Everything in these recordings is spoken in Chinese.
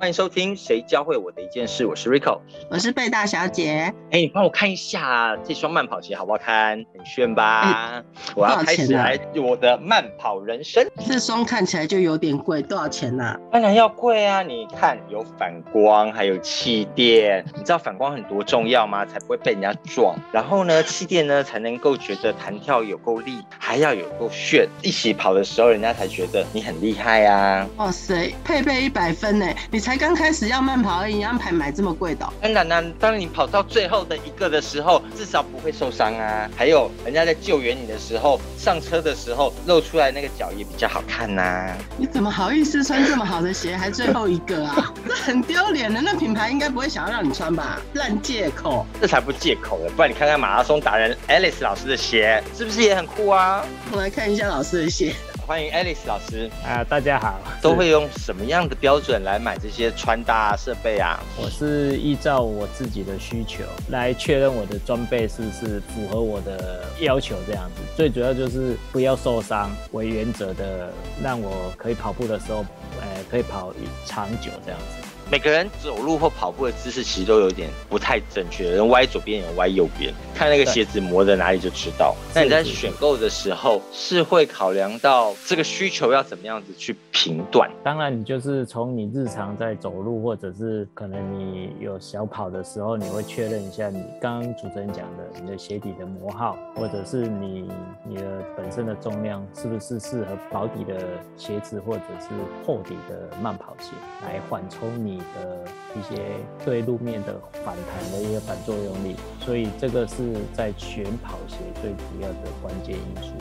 欢迎收听《谁教会我的一件事》，我是 Rico，我是贝大小姐。哎，你帮我看一下这双慢跑鞋好不好看？很炫吧？我要开始来我的慢跑人生。这双看起来就有点贵，多少钱呢？当然要贵啊！你看有反光，还有气垫。你知道反光很多重要吗？才不会被人家撞。然后呢，气垫呢才能够觉得弹跳有够力，还要有够炫。一起跑的时候，人家才觉得你很厉害啊！哇塞，配备一百分呢！你才。才刚开始要慢跑而已，安排买这么贵的？当然啦，当你跑到最后的一个的时候，至少不会受伤啊。还有，人家在救援你的时候，上车的时候露出来那个脚也比较好看呐。你怎么好意思穿这么好的鞋，还最后一个啊？这很丢脸的。那品牌应该不会想要让你穿吧？烂借口，这才不借口呢。不然你看看马拉松达人 Alice 老师的鞋，是不是也很酷啊？我来看一下老师的鞋。欢迎 Alice 老师啊，大家好。都会用什么样的标准来买这些穿搭设备啊？我是依照我自己的需求来确认我的装备是不是符合我的要求，这样子。最主要就是不要受伤为原则的，让我可以跑步的时候，呃，可以跑长久这样子。每个人走路或跑步的姿势其实都有点不太正确，人歪左边，人歪右边，看那个鞋子磨在哪里就知道。那你在选购的时候是会考量到这个需求要怎么样子去评断？当然，你就是从你日常在走路，或者是可能你有小跑的时候，你会确认一下你刚刚主持人讲的你的鞋底的磨耗，或者是你你的本身的重量是不是适合薄底的鞋子，或者是厚底的慢跑鞋来缓冲你。的一些对路面的反弹的一个反作用力，所以这个是在选跑鞋最主要的关键因素。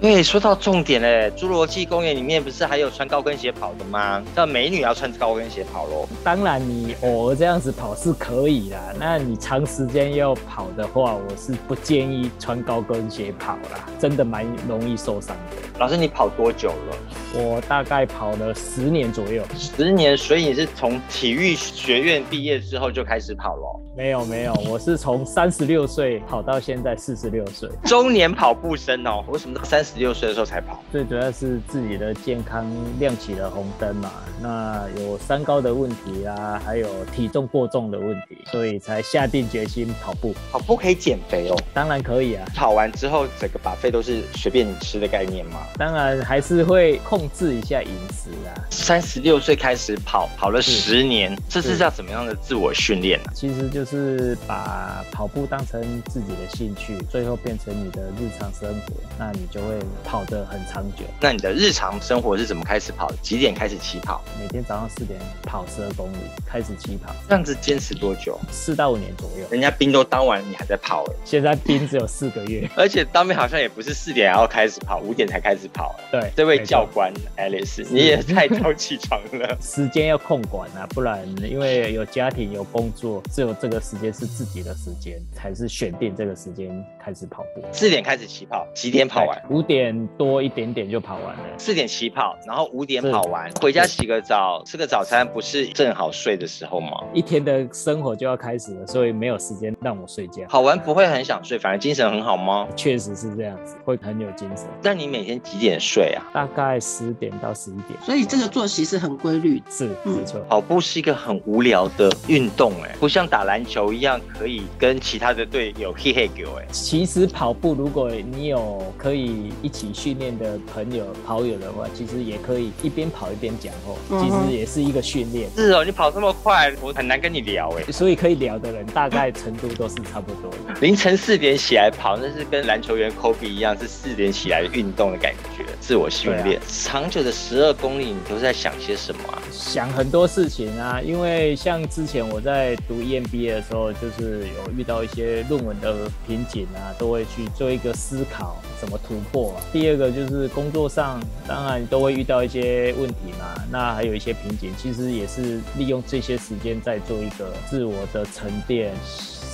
对，说到重点嘞，侏罗纪公园里面不是还有穿高跟鞋跑的吗？叫美女要穿高跟鞋跑喽。当然，你偶尔这样子跑是可以啦，那你长时间要跑的话，我是不建议穿高跟鞋跑啦，真的蛮容易受伤的。老师，你跑多久了？我大概跑了十年左右。十年，所以你是从体育学院毕业之后就开始跑了？没有没有，我是从三十六岁跑到现在四十六岁，中年跑步生哦。为什么到三十六岁的时候才跑？最主要是自己的健康亮起了红灯嘛。那有三高的问题啊，还有体重过重的问题，所以才下定决心跑步。跑步可以减肥哦？当然可以啊。跑完之后整个把肺都是随便你吃的概念嘛？当然还是会控制一下饮食啊。三十六岁开始跑，跑了十年，这是叫怎么样的自我训练呢？其实就是把跑步当成自己的兴趣，最后变成你的日常生活，那你就会跑得很长久。那你的日常生活是怎么开始跑？几点开始起跑？每天早上四点跑十二公里，开始起跑。这样子坚持多久？四到五年左右。人家兵都当完，你还在跑哎？现在兵只有四个月，而且当兵好像也不是四点然后开始跑，五点才开始跑。对，这位教官 Alice，你也太早起床了。时间要控管啊，不然因为有家庭有工作，只有这个时间是自己的时间，才是选定这个时间开始跑步。四点开始起跑，几点跑完？五点多一点点就跑完了。四点起跑，然后五点跑完，回家洗个澡，吃个早餐，不是正好睡的时候吗？一天的生活就要开始了，所以没有时间让我睡觉。跑完不会很想睡，反而精神很好吗？确实是这样子，会很有精神。但你每天几点睡啊？大概十点到十一点。所以这个作息是很规律。是，没错。跑步是一个很无聊的运动，哎，不像打篮球一样可以跟其他的队友嘿嘿狗，哎。其实跑步，如果你有可以一起训练的朋友、跑友的话，其实也可以一边跑一边讲哦，其实也是一个训练。是哦，你跑这么快，我很难跟你聊，哎。所以可以聊的人，大概程度都是差不多的。凌晨四点起来跑，那是跟篮球员 Kobe 一样，是四点起来运动的感觉，自我训练。长久的十二公里，你都在想些什么啊？想很多事情啊，因为像之前我在读 EMBA 的时候，就是有遇到一些论文的瓶颈啊，都会去做一个思考，怎么突破。第二个就是工作上，当然都会遇到一些问题嘛，那还有一些瓶颈，其实也是利用这些时间在做一个自我的沉淀。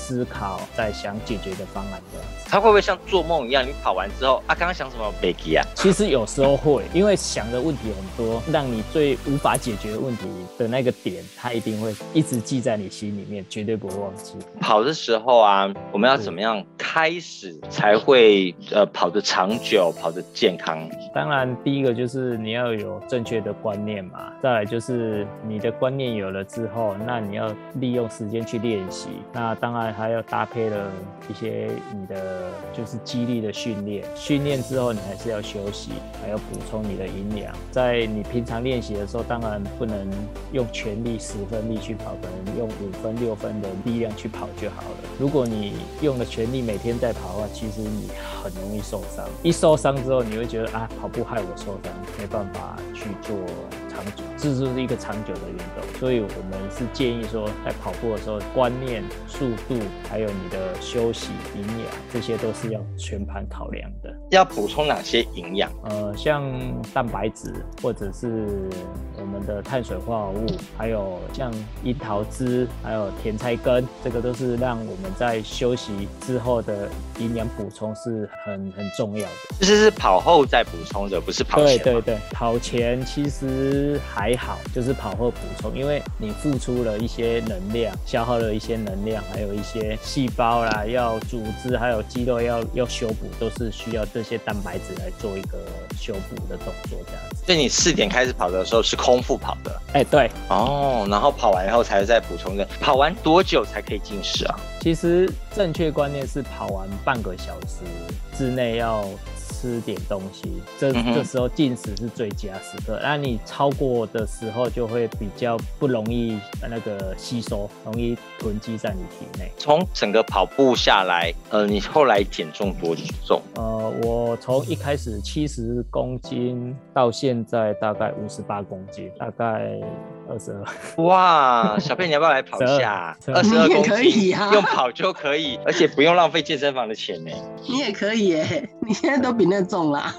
思考，在想解决的方案这样子。他会不会像做梦一样？你跑完之后啊，刚刚想什么 b e g 啊？其实有时候会，因为想的问题很多，让你最无法解决的问题的那个点，他一定会一直记在你心里面，绝对不会忘记。跑的时候啊，我们要怎么样开始才会呃跑得长久，跑得健康？当然，第一个就是你要有正确的观念嘛，再来就是你的观念有了之后，那你要利用时间去练习。那当然还要搭配了一些你的就是肌力的训练。训练之后，你还是要休息，还要补充你的营养。在你平常练习的时候，当然不能用全力十分力去跑，可能用五分六分的力量去跑就好了。如果你用了全力每天在跑的话，其实你很容易受伤。一受伤之后，你会觉得啊，跑步害我受伤，没办法去做。长久，这就是一个长久的运动，所以我们是建议说，在跑步的时候，观念、速度，还有你的休息、营养，这些都是要全盘考量的。要补充哪些营养？呃，像蛋白质，或者是我们的碳水化合物，还有像樱桃汁，还有甜菜根，这个都是让我们在休息之后的营养补充是很很重要的。其实是跑后再补充的，不是跑前。对对对，跑前其实。还好，就是跑后补充，因为你付出了一些能量，消耗了一些能量，还有一些细胞啦，要组织还有肌肉要要修补，都是需要这些蛋白质来做一个修补的动作，这样子。所以你四点开始跑的时候是空腹跑的？哎，对。哦，然后跑完以后才再补充的。跑完多久才可以进食啊？其实正确观念是跑完半个小时之内要。吃点东西，这这时候进食是最佳时刻。那你超过的时候，就会比较不容易那个吸收，容易囤积在你体内。从整个跑步下来，呃，你后来减重多重？呃，我从一开始七十公斤，到现在大概五十八公斤，大概二十二。哇，小佩，你要不要来跑一下？二十二公斤，用跑就可以，而且不用浪费健身房的钱呢。你也可以耶，你现在都比那。重啦。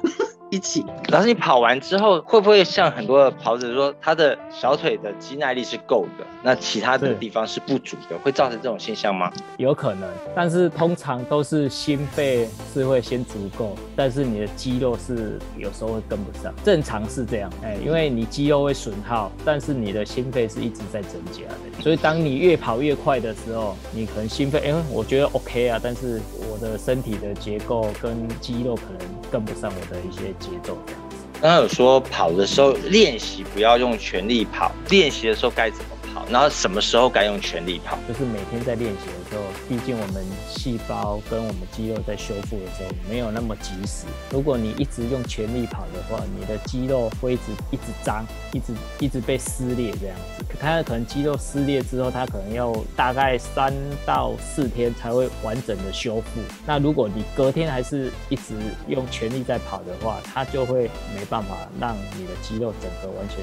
一起，老师，你跑完之后会不会像很多的跑者说，他的小腿的肌耐力是够的，那其他的地方是不足的，会造成这种现象吗？有可能，但是通常都是心肺是会先足够，但是你的肌肉是有时候会跟不上，正常是这样，哎，因为你肌肉会损耗，但是你的心肺是一直在增加的，所以当你越跑越快的时候，你可能心肺，哎，我觉得 OK 啊，但是我的身体的结构跟肌肉可能跟不上我的一些。节奏这样。刚刚有说跑的时候练习不要用全力跑，练习的时候该怎么？然后什么时候该用全力跑？就是每天在练习的时候，毕竟我们细胞跟我们肌肉在修复的时候没有那么及时。如果你一直用全力跑的话，你的肌肉会一直一直脏，一直一直被撕裂这样子。它可能肌肉撕裂之后，它可能要大概三到四天才会完整的修复。那如果你隔天还是一直用全力在跑的话，它就会没办法让你的肌肉整个完全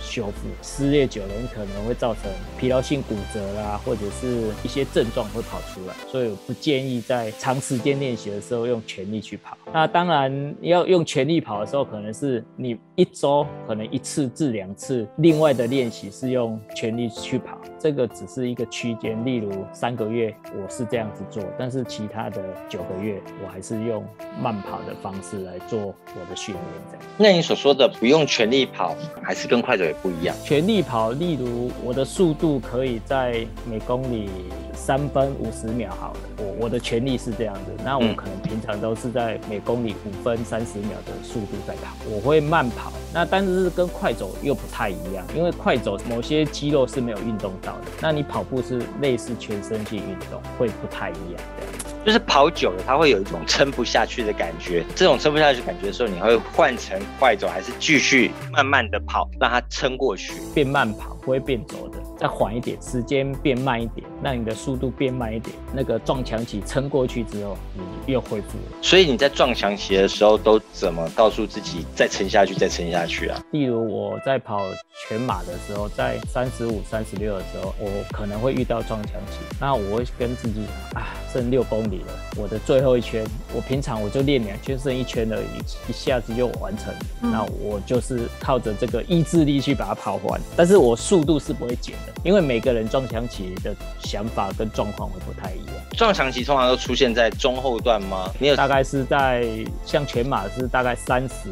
修复。撕裂久了，你可能会造。疲劳性骨折啦，或者是一些症状会跑出来，所以不建议在长时间练习的时候用全力去跑。那当然要用全力跑的时候，可能是你一周可能一次至两次，另外的练习是用全力去跑，这个只是一个区间。例如三个月我是这样子做，但是其他的九个月我还是用慢跑的方式来做我的训练。这样。那你所说的不用全力跑，还是跟快走也不一样？全力跑，例如我的。速度可以在每公里三分五十秒，好了，我我的全力是这样子，那我可能平常都是在每公里五分三十秒的速度在跑，我会慢跑，那但是跟快走又不太一样，因为快走某些肌肉是没有运动到的，那你跑步是类似全身性运动，会不太一样这样。就是跑久了，它会有一种撑不下去的感觉。这种撑不下去感觉的时候，你会换成快走，还是继续慢慢的跑，让它撑过去？变慢跑不会变走的，再缓一点，时间变慢一点，让你的速度变慢一点。那个撞墙期撑过去之后，你又恢复了。所以你在撞墙期的时候，都怎么告诉自己再撑下去，再撑下去啊？例如我在跑全马的时候，在三十五、三十六的时候，我可能会遇到撞墙期，那我会跟自己讲啊，剩六公里了。我的最后一圈，我平常我就练两圈，剩一圈而已，一下子就完成。那我就是靠着这个意志力去把它跑完，但是我速度是不会减，的，因为每个人撞墙期的想法跟状况会不太一样。撞墙期通常都出现在中后段吗？你有大概是在像全马是大概三十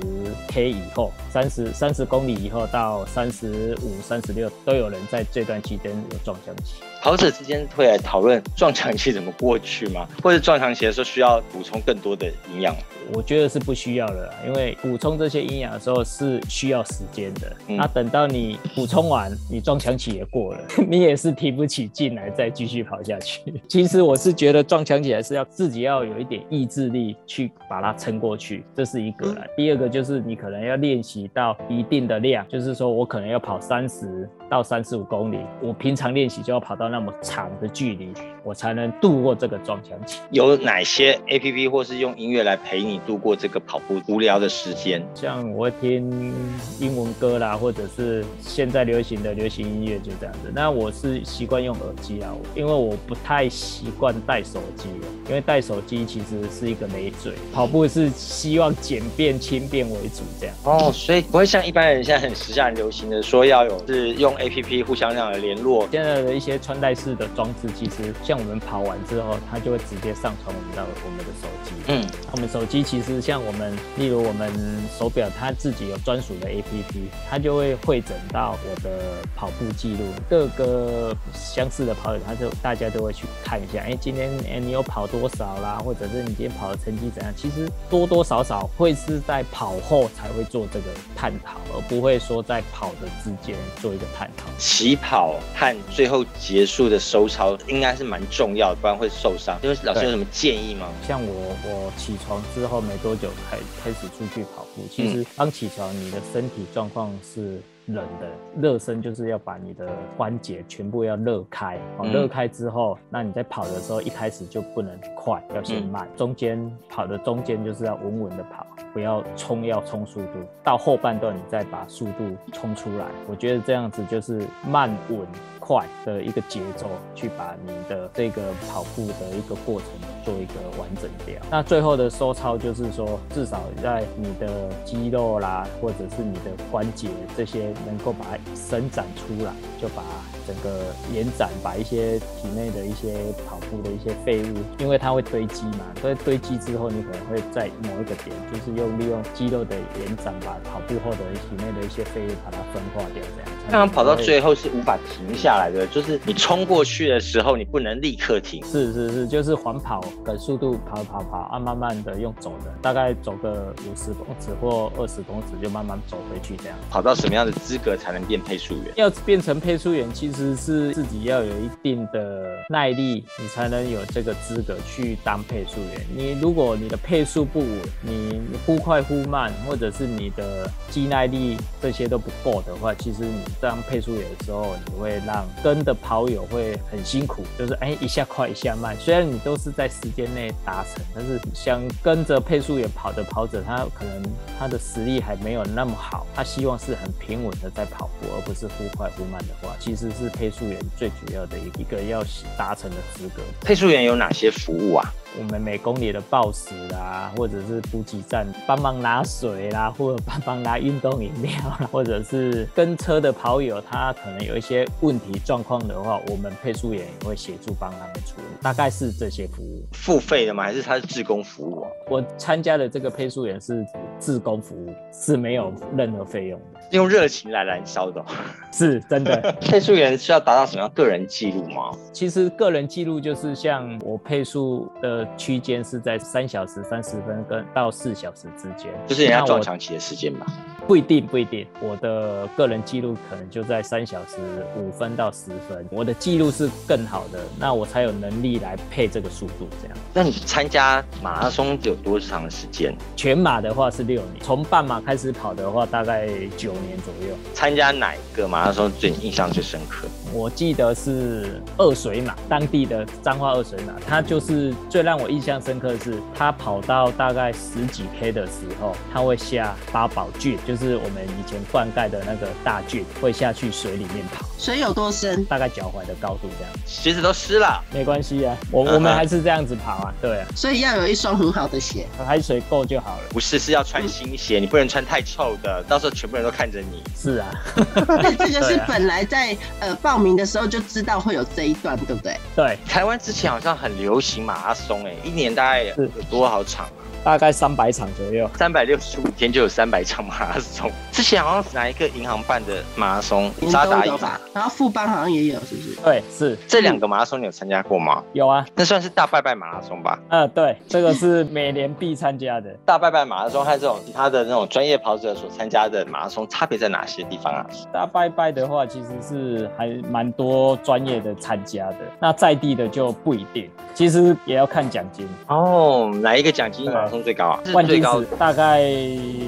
K 以后，三十三十公里以后到三十五、三十六都有人在这段期间有撞墙期。跑者之间会来讨论撞墙期怎么过去吗？或者撞墙期的时候需要补充更多的营养？我觉得是不需要的啦，因为补充这些营养的时候是需要时间的。嗯那等到你补充完，你撞墙期也过了，你也是提不起劲来再继续跑下去。其实我是觉得撞墙期还是要自己要有一点意志力去把它撑过去，这是一个啦。第二个就是你可能要练习到一定的量，就是说我可能要跑三十到三十五公里，我平常练习就要跑到那么长的距离，我才能度过这个撞墙期。有哪些 A P P 或是用音乐来陪你度过这个跑步无聊的时间？像我会听英文歌啦，或者是现在流行的流行音乐，就这样子。那我是习惯用耳机啊，因为我不太习惯带手机的，因为带手机其实是一个累赘。跑步是希望简便轻便为主，这样。哦，所以不会像一般人现在很时下很流行的说要有是用 A P P 互相这样的联络。现在的一些穿戴式的装置，其实像我们跑完之后，它就会直接上传我们到我们的手机。嗯，我们手机其实像我们，例如我们手表，它自己有专属的 APP，它就会汇整到我的跑步记录，各个相似的跑友，他就大家都会去看一下，哎，今天哎你有跑多少啦，或者是你今天跑的成绩怎样？其实多多少少会是在跑后才会做这个探讨，而不会说在跑的之间做一个探讨。起跑和最后结束的收操应该是蛮重要的，不然会受伤。因为老师有什么建议吗？像我，我起床之后没多久才开始出去跑步。其实刚起床，你的身体状况是冷的，热身就是要把你的关节全部要热开。哦，嗯热开之后，那你在跑的时候一开始就不能快，要先嗯慢。中间跑的中间就是要稳稳的跑，不要冲，要冲速度。到后半段你再把速度冲出来。我觉得这样子就是慢稳。快的一个节奏，去把你的这个跑步的一个过程做一个完整掉。那最后的收操就是说，至少在你的肌肉啦，或者是你的关节这些能够把它伸展出来，就把整个延展，把一些体内的一些跑步的一些废物，因为它会堆积嘛，所以堆积之后，你可能会在某一个点，就是用利用肌肉的延展，把跑步后的体内的一些废物把它分化掉，这样。那跑到最后是无法停下来的，就是你冲过去的时候，你不能立刻停。是是是，就是缓跑的速度跑跑跑啊，慢慢的用走的，大概走个五十公尺或二十公尺就慢慢走回去这样。跑到什么样的资格才能变配速员？要变成配速员，其实是自己要有一定的耐力，你才能有这个资格去当配速员。你如果你的配速不稳，你忽快忽慢，或者是你的肌耐力这些都不够的话，其实你当配速员的时候，你会让跟的跑友会很辛苦，就是哎一下快一下慢。虽然你都是在时间内达成，但是想跟着配速员跑的跑者，他可能他的实力还没有那么好，他希望是很平稳的在跑步，而不是忽快忽慢的话，其实是配速员最主要的一个要达成的资格。配速员有哪些服务啊？我们每公里的报时啦，或者是补给站帮忙拿水啦，或者帮忙拿运动饮料啦，或者是跟车的跑友他可能有一些问题状况的话，我们配速员也会协助帮他们处理，大概是这些服务。付费的吗？还是它是自工服务啊？我参加的这个配速员是自工服务，是没有任何费用的，用热情来燃烧的哦、是真的。配速员是要达到什么样个人记录吗？其实个人记录就是像我配速的区间是在三小时三十分跟到四小时之间，就是人家撞墙期的时间吧。不一定，不一定。我的个人记录可能就在三小时五分到十分，我的记录是更好的，那我才有能力来配这个速度。这样，那你参加马拉松有多长的时间？全马的话是六年，从半马开始跑的话大概九年左右。参加哪一个马拉松最印象最深刻？我记得是二水马，当地的彰化二水马，它就是最让我印象深刻的是，他跑到大概十几 K 的时候，他会下八宝郡，就是我们以前灌溉的那个大郡，会下去水里面跑，水有多深？大概脚踝的高度这样。鞋子都湿了。没关系啊，我我们还是这样子跑啊，对啊，所以要有一双很好的鞋。海水够就好了。不是，是要穿新鞋，你不能穿太臭的，到时候全部人都看着你。是啊，那，这个是本来在呃报名名的时候就知道会有这一段，对不对？对，台湾之前好像很流行马拉松，哎，一年大概有多少场啊？大概三百场左右。三百六十五天就有三百场马拉松。之前好像是哪一个银行办的马拉松？年渣打赢都有吧？然后富邦好像也有，是不是？对，是这两个马拉松你有参加过吗？有啊。那算是大拜拜马拉松吧。呃，对，这个是每年必参加的。大拜拜马拉松和这种其他的那种专业跑者所参加的马拉松差别在哪些地方啊？大拜拜的话，其实是还蛮多专业的参加的，那在地的就不一定，其实也要看奖金。哦，哪一个奖金马拉松最高啊？是万金最高石大概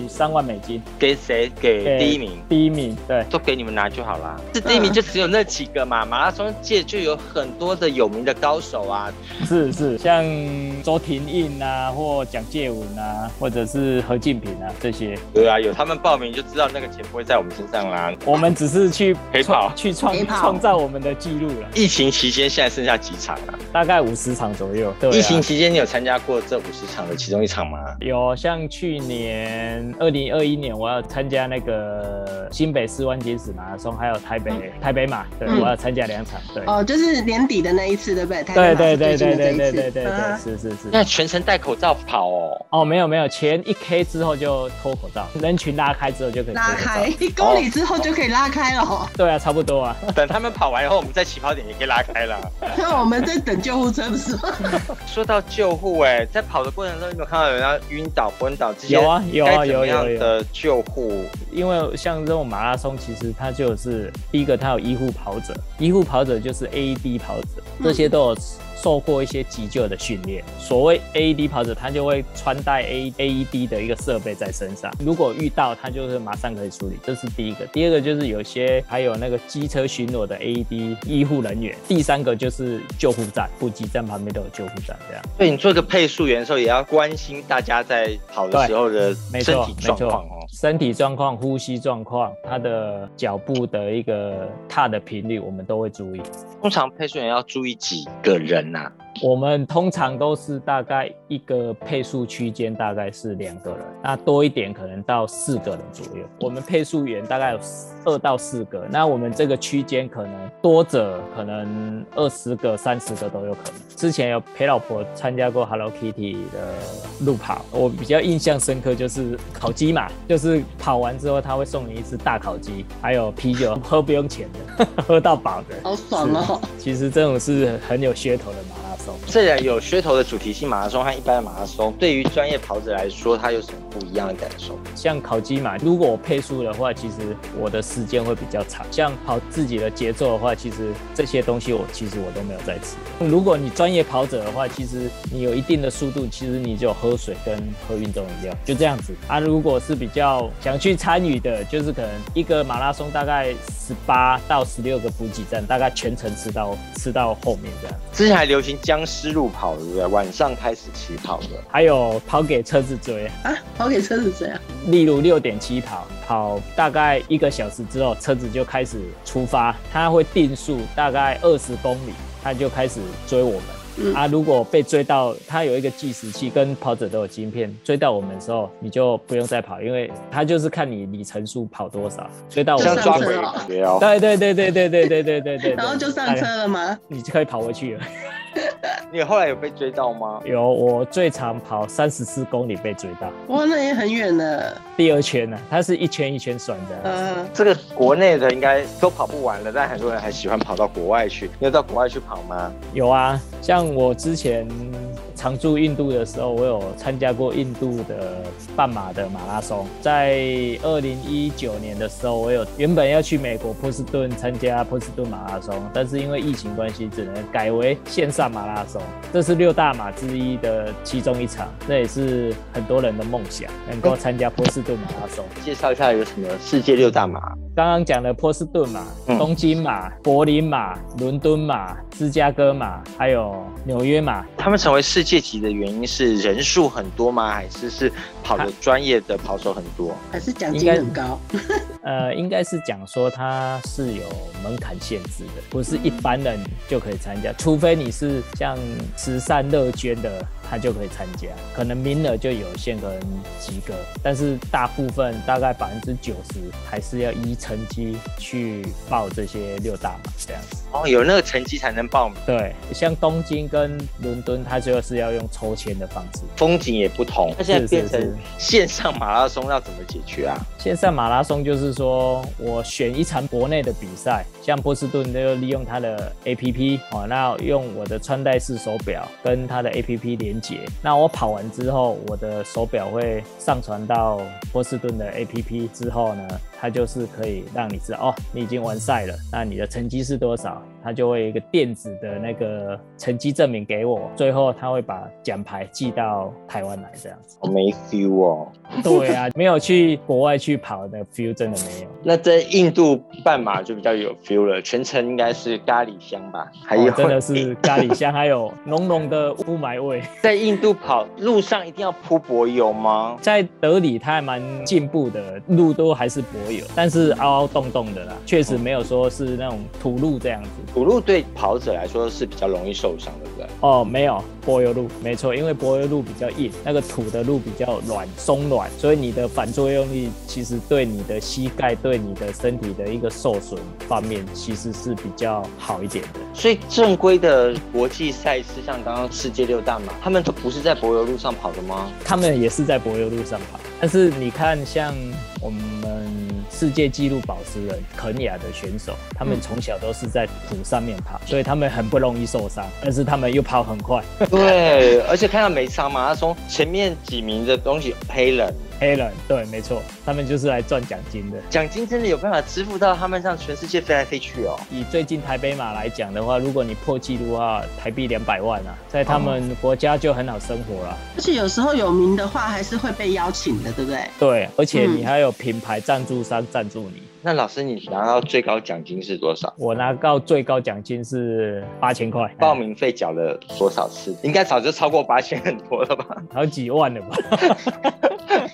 三万美金，给谁？给第一名。第一名，对，都给你们拿就好啦。这第一名就只有那几个嘛，马拉松界就有很多的有名的高手啊。是是，像周廷印啊，或蒋介文啊，或者是何敬平啊这些，对啊，有他们报名就知道那个钱不会在我们身上啦。我们只是去陪跑去创创造我们的记录了，疫情期间现在剩下几场啊？大概五十场左右。对、啊，疫情期间你有参加过这五十场的其中一场吗？有像去年二零二一年，我要参加那个新北市万金石马拉松，还有台北、台北马，对、嗯我要参加两场。对，哦，就是年底的那一次，对不对？对对对对对对对对对，啊是是是。那全程戴口罩跑哦。哦，没有没有，前一 K 之后就脱口罩，人群拉开之后就可以拉开。一公里之后就可以拉开了。对啊，差不多啊。等他们跑完以后，我们在起跑点也可以拉开了。那我们在等救护车，不是吗？说到救护，哎，在跑的过程中，有没有看到有人要晕倒、昏倒这些？有啊有啊有有有的救护？因为像这种马拉松，其实它就是第一个，它有医护跑者，医护跑者就是 AED 跑者，这些都有受过一些急救的训练。所谓 AED 跑者，他就会穿戴 A AED 的一个设备在身上，如果遇到，他就是马上可以处理，这是第一个。第二个就是有些还有那个机车巡逻的 AED 医护人员，第三个就是救护站，补给站旁边都有救护站，这样。对你做一个配速员的时候，也要关心大家在跑的时候的身体，状况哦。，身体状况、呼吸状况，他的脚步的一个踏的频率，我们都会注意。通常配训员要注意几个人呐、我们通常都是大概一个配速区间大概是两个人，那多一点可能到四个人左右。我们配速员大概有二到四个，那我们这个区间可能多者可能二十个、三十个都有可能。之前有陪老婆参加过 Hello Kitty 的路跑，我比较印象深刻就是烤鸡嘛，就是跑完之后他会送你一只大烤鸡，还有啤酒，喝不用钱的，喝到饱的。好爽哦！其实这种是很有噱头的嘛松。这两有噱头的主题性马拉松和一般的马拉松，对于专业跑者来说，它有什么不一样的感受？像烤鸡嘛，如果我配速的话，其实我的时间会比较长。像跑自己的节奏的话，其实这些东西我其实我都没有在吃。如果你专业跑者的话，其实你有一定的速度，其实你就喝水跟喝运动饮料，就这样子啊。如果是比较想去参与的，就是可能一个马拉松大概十八到十六个补给站，大概全程吃到吃到后面这样。之前还流行僵尸路跑，对不对？晚上开始起跑的。还有跑给车子追，啊，跑给车子追啊！例如六点起跑，跑大概一个小时之后，车子就开始出发，它会定速大概二十公里，它就开始追我们。嗯啊，如果被追到，它有一个计时器，跟跑者都有晶片，追到我们的时候，你就不用再跑，因为它就是看你里程数跑多少，追到我们抓鬼上车哦的感觉哦。对对对对对对对对对对，然后就上车了吗？你就可以跑回去了。你后来有被追到吗？有，我最长跑三十四公里被追到，哇，那也很远呢。第二圈呢、它是一圈一圈算的。嗯，这个国内的应该都跑不完了，但很多人还喜欢跑到国外去。你有到国外去跑吗？有啊，像我之前常驻印度的时候，我有参加过印度的半马的马拉松。在二零一九年的时候，我有原本要去美国波士顿参加波士顿马拉松，但是因为疫情关系，只能改为线上马拉松。这是六大马之一的其中一场，这也是很多人的梦想，能够参加波士顿马拉松。介绍一下有什么世界六大马？刚刚讲的波士顿马、嗯东京马、柏林马、伦敦马、芝加哥马，还有纽约马，他们成为世界级的原因是人数很多吗？还是是跑的专业的跑手很多？还是奖金很高。呃，应该是讲说它是有门槛限制的，不是一般人就可以参加，除非你是像慈善乐捐的他就可以参加。可能名额就有限，可能几个，但是大部分大概百分之九十还是要依成绩去报这些六大马这样子。哦，有那个成绩才能报名，对，像东京跟伦敦，它就是要用抽签的方式。风景也不同。它现在变成线上马拉松要怎么解决啊？线上马拉松就是说我选一场国内的比赛，像波士顿就利用它的 APP 哦，那用我的穿戴式手表跟它的 APP 连接，那我跑完之后，我的手表会上传到波士顿的 APP 之后呢，它就是可以让你知道哦，你已经完赛了，那你的成绩是多少，它就会一个电子的那个成绩证明给我，最后他会把奖牌寄到台湾来这样子。我没 feel 哦。对啊，没有去国外去跑的 feel 真的没有。那在印度半马就比较有 feel 了，全程应该是咖喱香吧？还有、哦真的是咖喱香，还有浓浓的雾霾味。在印度跑路上一定要铺柏油吗？在德里，它还蛮进步的，路都还是柏油，但是凹凹洞洞的啦，确实没有说是那种土路这样子。土路对跑者来说是比较容易受伤，对不对？哦，没有柏油路，没错，因为柏油路比较硬，那个土的路比较软松软，所以你的反作用力其实对你的膝盖、对你的身体的一个受损方面，其实是比较好一点的。所以正规的国际赛事，像刚刚世界六大马，他们都不是在柏油路上跑的吗？他们也是在柏油路上跑，但是你看，像我们世界纪录保持人肯雅的选手，他们从小都是在土上面跑，所以他们很不容易受伤，但是他们又跑很快。对，而且看到没伤马拉松前面几名的东西黑人，黑人，对，没错，他们就是来赚奖金的。奖金真的有办法支付到他们让全世界飞来飞去哦。以最近台北马来讲的话，如果你破纪录的话，台币两百万啊，在他们国家就很好生活了。而且有时候有名的话，还是会被邀请的，对不对？对，而且你嗯还有品牌赞助商赞助你。那老师，你拿到最高奖金是多少？我拿到最高奖金是八千块，报名费缴了多少次？应该早就超过八千很多了吧？好几万了吧？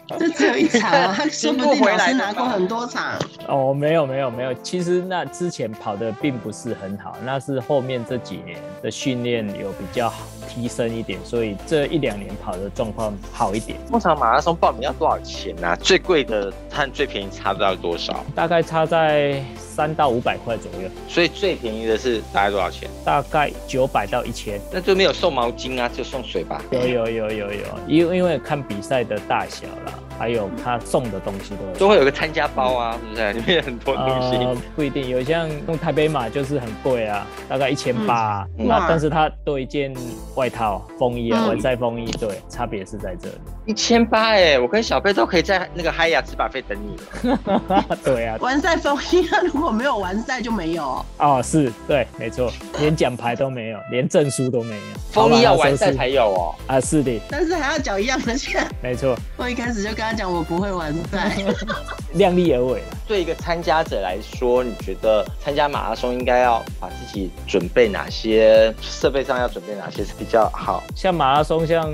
这只有一场啊，他说不定老师拿过很多场。哦，没有没有没有，其实那之前跑的并不是很好，那是后面这几年的训练有比较好提升一点，所以这一两年跑的状况好一点，通常马拉松报名要多少钱呢、最贵的和最便宜差不到多少？大概差在三到五百块左右，所以最便宜的是大概多少钱？大概九百到一千。那就没有送毛巾啊，就送水吧。有有有有有，因为因为看比赛的大小啦，还有他送的东西都有。都会有个参加包啊，是不是？里面有很多东西。呃，不一定，有像用台北马就是很贵啊，大概一千八，嗯那但是它多一件外套、风衣啊，嗯完赛风衣，对，差别是在这里。一千八哎，我跟小贝都可以在那个嗨雅吃把费等你了。对啊，完赛风衣，那如果没有完赛就没有哦。哦，是对，没错，连奖牌都没有，连证书都没有。风衣要完赛才有哦。啊，是的，但是还要缴一样的钱。没错，我一开始就跟他讲，我不会完赛。量力而为啦。对一个参加者来说，你觉得参加马拉松应该要把自己准备哪些设备上要准备哪些是比较好？像马拉松，像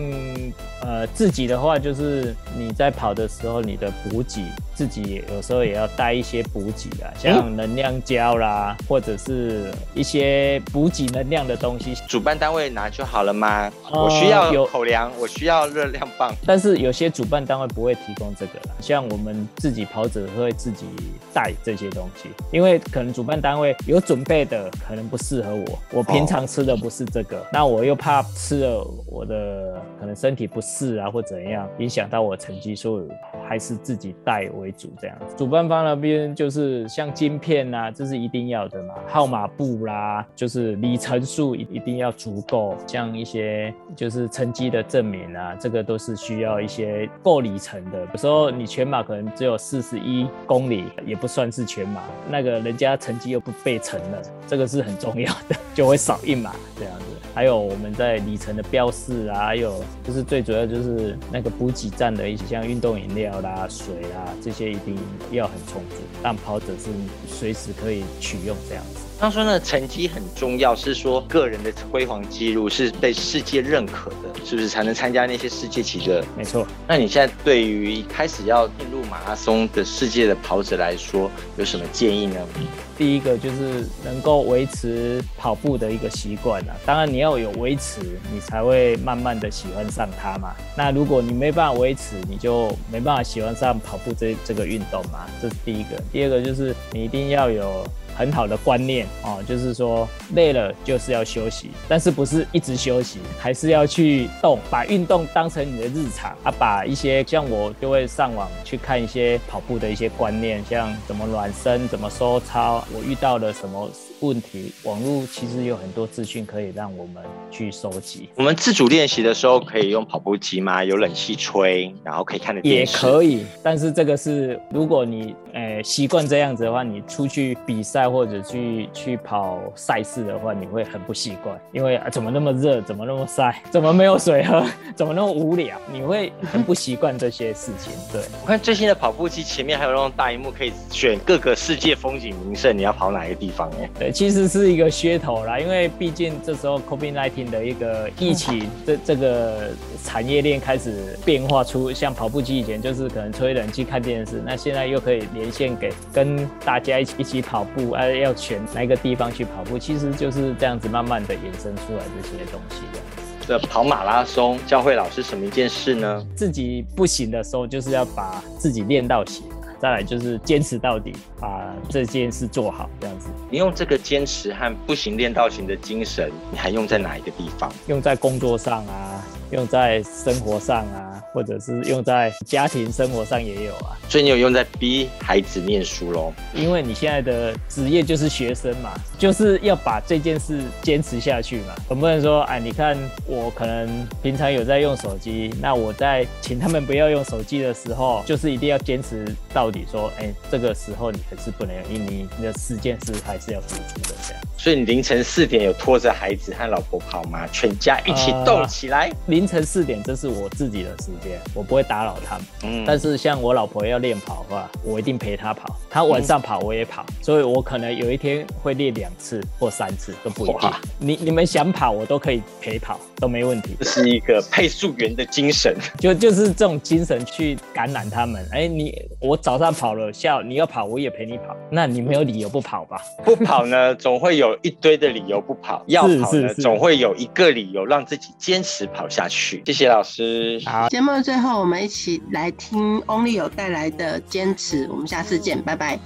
呃自己的话，就是你在跑的时候，你的补给自己有时候也要带一些补给啊，像能量胶啦，或者是一些补给能量的东西。主办单位拿就好了吗？呃我需要有口粮，我需要热量棒。但是有些主办单位不会提供这个啦，像我们自己跑者会自己带这些东西，因为可能主办单位有准备的，可能不适合我。我平常吃的不是这个，那我又怕吃了我的可能身体不适啊，或怎样影响到我成绩，所以还是自己带为主这样。主办方那边就是像晶片啊，这是一定要的嘛，号码布啦，就是里程数一一定要足够，像一些就是成绩的证明啊，这个都是需要一些够里程的。有时候你全马可能只有四十一公里，也不算是全马，那个人家成绩又不被乘了，这个是很重要的，就会少一码这样子。还有我们在里程的标示啊，还有就是最主要就是那个补给站的一些像运动饮料啦、水啊这些一定要很充足，让跑者是随时可以取用这样子。他说呢，成绩很重要，是说个人的辉煌记录是被世界认可的，是不是才能参加那些世界级的？没错。那你现在对于开始要进入马拉松的世界的跑者来说，有什么建议呢？第一个就是能够维持跑步的一个习惯啊，当然你要有维持，你才会慢慢的喜欢上它嘛。那如果你没办法维持，你就没办法喜欢上跑步这这个运动嘛。这是第一个。第二个就是你一定要有。很好的观念哦，就是说累了就是要休息，但是不是一直休息，还是要去动，把运动当成你的日常啊。把一些像我就会上网去看一些跑步的一些观念，像怎么暖身、怎么收操，我遇到了什么问题，网络其实有很多资讯可以让我们去收集。我们自主练习的时候可以用跑步机吗？有冷气吹，然后可以看的也可以，但是这个是如果你诶习惯这样子的话，你出去比赛。或者去去跑赛事的话，你会很不习惯，因为啊怎么那么热，怎么那么晒，怎么没有水喝，怎么那么无聊，你会很不习惯这些事情。对我看最新的跑步机前面还有那种大荧幕，可以选各个世界风景名胜，你要跑哪个地方？哎，对，其实是一个噱头啦，因为毕竟这时候 COVID-19 的一个疫情，这这个产业链开始变化出，像跑步机以前就是可能吹冷气看电视，那现在又可以连线给跟大家一起一起跑步。啊，要选哪个地方去跑步，其实就是这样子慢慢的衍生出来这些东西的。这跑马拉松教会老师什么一件事呢？自己不行的时候，就是要把自己练到行。再来就是坚持到底，把这件事做好，这样子。你用这个坚持和不行练到行的精神，你还用在哪一个地方？用在工作上啊，用在生活上啊，或者是用在家庭生活上也有啊。所以你有用在逼孩子念书喽？因为你现在的职业就是学生嘛，就是要把这件事坚持下去嘛。总不能说，哎，你看我可能平常有在用手机，那我在请他们不要用手机的时候，就是一定要坚持到。底说，哎，这个时候你还是不能用，因为你你的四件是还是要付出的这样。所以你凌晨四点有拖着孩子和老婆跑吗？全家一起动起来。凌晨四点这是我自己的时间，我不会打扰他们。嗯，但是像我老婆要练跑的话，我一定陪她跑。她晚上跑我也跑，所以我可能有一天会练两次或三次都不一定。你你们想跑，我都可以陪跑，都没问题。这是一个配速员的精神，就就是这种精神去感染他们。哎，你我早上跑了，下午你要跑，我也陪你跑。那你没有理由不跑吧？不跑呢，总会有。有一堆的理由不跑，要跑呢，总会有一个理由让自己坚持跑下去。谢谢老师。好，节目的最后，我们一起来听 Only 有带来的坚持。我们下次见，拜拜。